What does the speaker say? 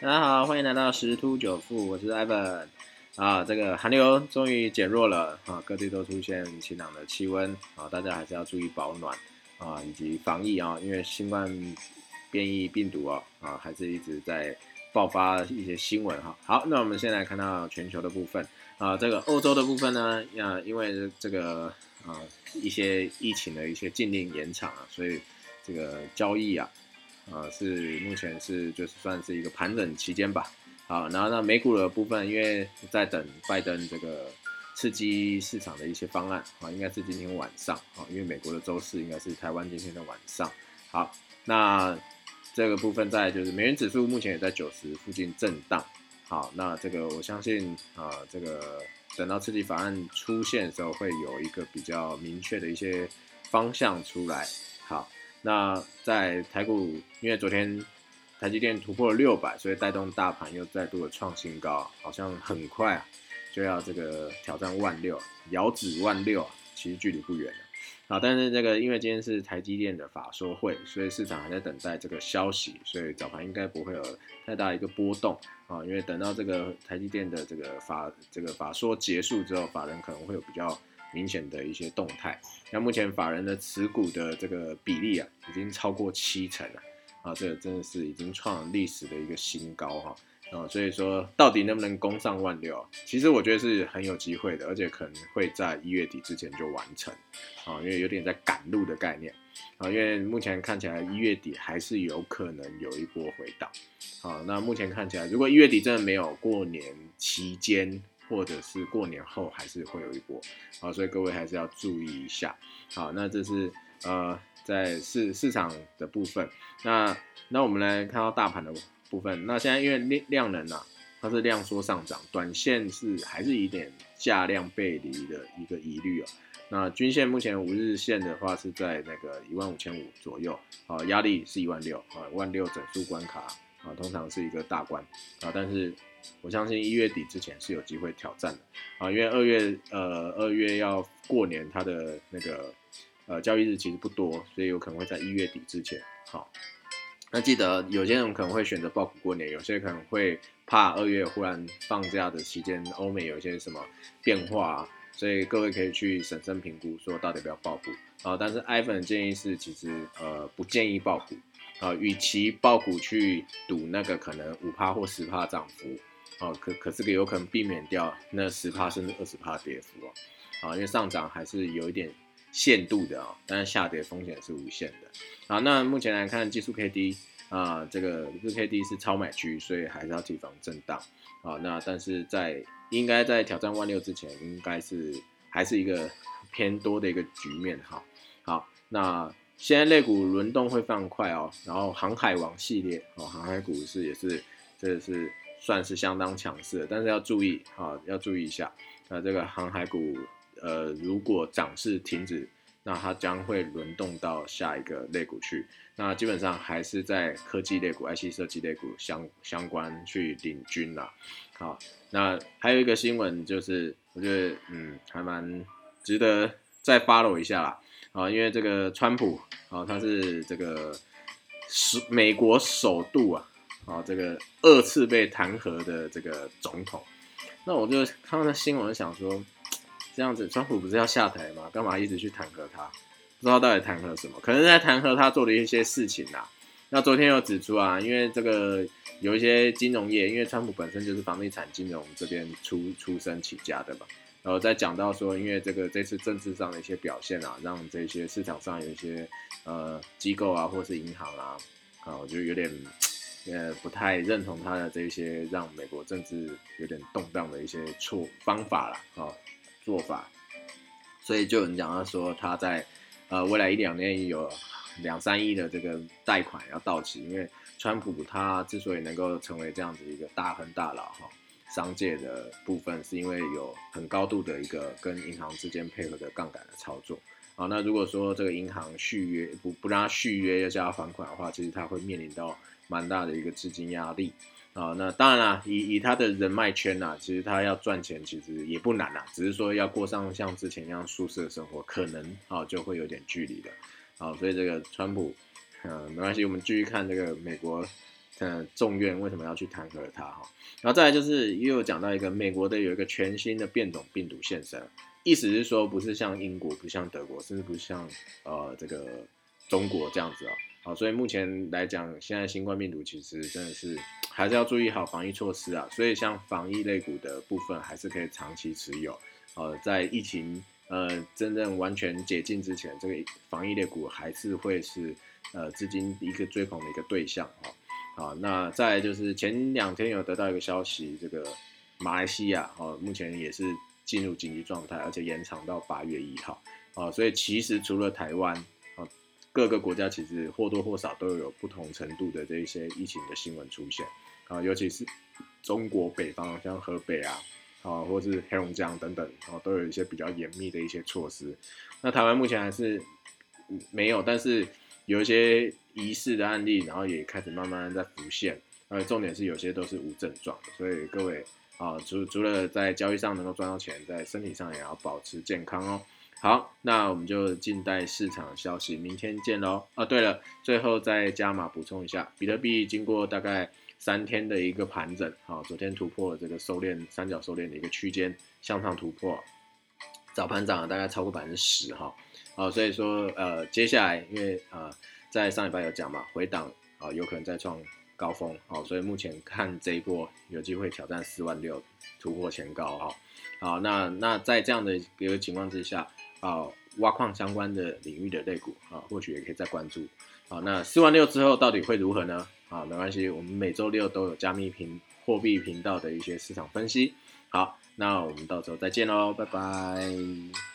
大家好，欢迎来到十突九富，我是 Evan。啊，这个寒流终于减弱了啊，各地都出现晴朗的气温啊，大家还是要注意保暖啊，以及防疫啊，因为新冠变异病毒啊啊，还是一直在爆发一些新闻哈。好，那我们先来看到全球的部分啊，这个欧洲的部分呢，啊，因为这个啊一些疫情的一些禁令延长啊，所以这个交易啊。啊，是目前是就是算是一个盘整期间吧。好，然后那美股的部分，因为在等拜登这个刺激市场的一些方案啊，应该是今天晚上啊，因为美国的周四应该是台湾今天的晚上。好，那这个部分在就是美元指数目前也在九十附近震荡。好，那这个我相信啊，这个等到刺激法案出现的时候，会有一个比较明确的一些方向出来。好。那在台股，因为昨天台积电突破了六百，所以带动大盘又再度的创新高，好像很快啊就要这个挑战万六，遥指万六啊，其实距离不远了啊。但是这个因为今天是台积电的法说会，所以市场还在等待这个消息，所以早盘应该不会有太大一个波动啊。因为等到这个台积电的这个法这个法说结束之后，法人可能会有比较。明显的一些动态，那目前法人的持股的这个比例啊，已经超过七成了。啊，这个真的是已经创历史的一个新高哈。啊，所以说到底能不能攻上万六，其实我觉得是很有机会的，而且可能会在一月底之前就完成。啊，因为有点在赶路的概念。啊，因为目前看起来一月底还是有可能有一波回档。啊，那目前看起来如果一月底真的没有过年期间。或者是过年后还是会有一波，好，所以各位还是要注意一下。好，那这是呃在市市场的部分。那那我们来看到大盘的部分。那现在因为量量能啊，它是量缩上涨，短线是还是一点价量背离的一个疑虑哦。那均线目前五日线的话是在那个一万五千五左右，啊，压力是一万六，啊，万六整数关卡啊，通常是一个大关啊，但是。我相信一月底之前是有机会挑战的啊，因为二月呃二月要过年，它的那个呃交易日其实不多，所以有可能会在一月底之前。好，那记得有些人可能会选择报股过年，有些人可能会怕二月忽然放假的期间，欧美有一些什么变化，所以各位可以去审慎评估，说到底要不要报股啊。但是 iPhone 的建议是，其实呃不建议报股啊，与其报股去赌那个可能五趴或十趴涨幅。哦，可可是个有可能避免掉那十帕甚至二十帕跌幅哦，啊，因为上涨还是有一点限度的啊，但是下跌风险是无限的啊。那目前来看，技术 K D 啊，这个日 K D 是超买区，所以还是要提防震荡啊。那但是在应该在挑战万六之前，应该是还是一个偏多的一个局面哈。好，那现在类股轮动会非常快哦，然后航海王系列哦，航海股市也是，这是。算是相当强势，但是要注意啊，要注意一下。那这个航海股，呃，如果涨势停止，那它将会轮动到下一个类股去。那基本上还是在科技类股、IC 设计类股相相关去领军啦。好，那还有一个新闻就是，我觉得嗯，还蛮值得再 follow 一下啦。啊，因为这个川普啊，他是这个是美国首度啊。啊，这个二次被弹劾的这个总统，那我就看到那新闻，想说，这样子，川普不是要下台吗？干嘛一直去弹劾他？不知道到底弹劾什么？可能在弹劾他做的一些事情啦。那昨天有指出啊，因为这个有一些金融业，因为川普本身就是房地产金融这边出出身起家的嘛，然后再讲到说，因为这个这次政治上的一些表现啊，让这些市场上有一些呃机构啊，或是银行啊，啊，我就有点。呃，不太认同他的这些让美国政治有点动荡的一些错方法了啊做法，所以就有人讲他说他在呃未来一两年有两三亿的这个贷款要到期，因为川普他之所以能够成为这样子一个大亨大佬哈，商界的部分是因为有很高度的一个跟银行之间配合的杠杆的操作啊。那如果说这个银行续约不不让他续约要叫他还款的话，其实他会面临到。蛮大的一个资金压力啊，那当然啦，以以他的人脉圈呐，其实他要赚钱其实也不难啦，只是说要过上像之前一样舒适的生活，可能啊就会有点距离的啊，所以这个川普，嗯，没关系，我们继续看这个美国呃众院为什么要去弹劾他哈。然后再来就是又有讲到一个美国的有一个全新的变种病毒现身，意思是说不是像英国，不像德国，甚至不像呃这个中国这样子哦。好，所以目前来讲，现在新冠病毒其实真的是还是要注意好防疫措施啊。所以像防疫类股的部分，还是可以长期持有。呃，在疫情呃真正完全解禁之前，这个防疫类股还是会是呃资金一个追捧的一个对象哈。啊，那再就是前两天有得到一个消息，这个马来西亚哦，目前也是进入紧急状态，而且延长到八月一号。啊，所以其实除了台湾啊。各个国家其实或多或少都有不同程度的这一些疫情的新闻出现啊，尤其是中国北方，像河北啊，啊，或是黑龙江等等，啊，都有一些比较严密的一些措施。那台湾目前还是没有，但是有一些疑似的案例，然后也开始慢慢在浮现。呃，重点是有些都是无症状，所以各位啊，除除了在交易上能够赚到钱，在身体上也要保持健康哦。好，那我们就静待市场消息，明天见喽。啊，对了，最后再加码补充一下，比特币经过大概三天的一个盘整，好，昨天突破了这个收敛三角收敛的一个区间，向上突破，早盘涨了大概超过百分之十哈，好，所以说呃，接下来因为呃在上礼拜有讲嘛，回档啊有可能再创高峰，好，所以目前 看这一波有机会挑战四万六，突破前高哈，好，那那在这样的一个情况之下。啊，挖矿相关的领域的类股啊，或许也可以再关注。好，那四万六之后到底会如何呢？啊，没关系，我们每周六都有加密频货币频道的一些市场分析。好，那我们到时候再见喽，拜拜。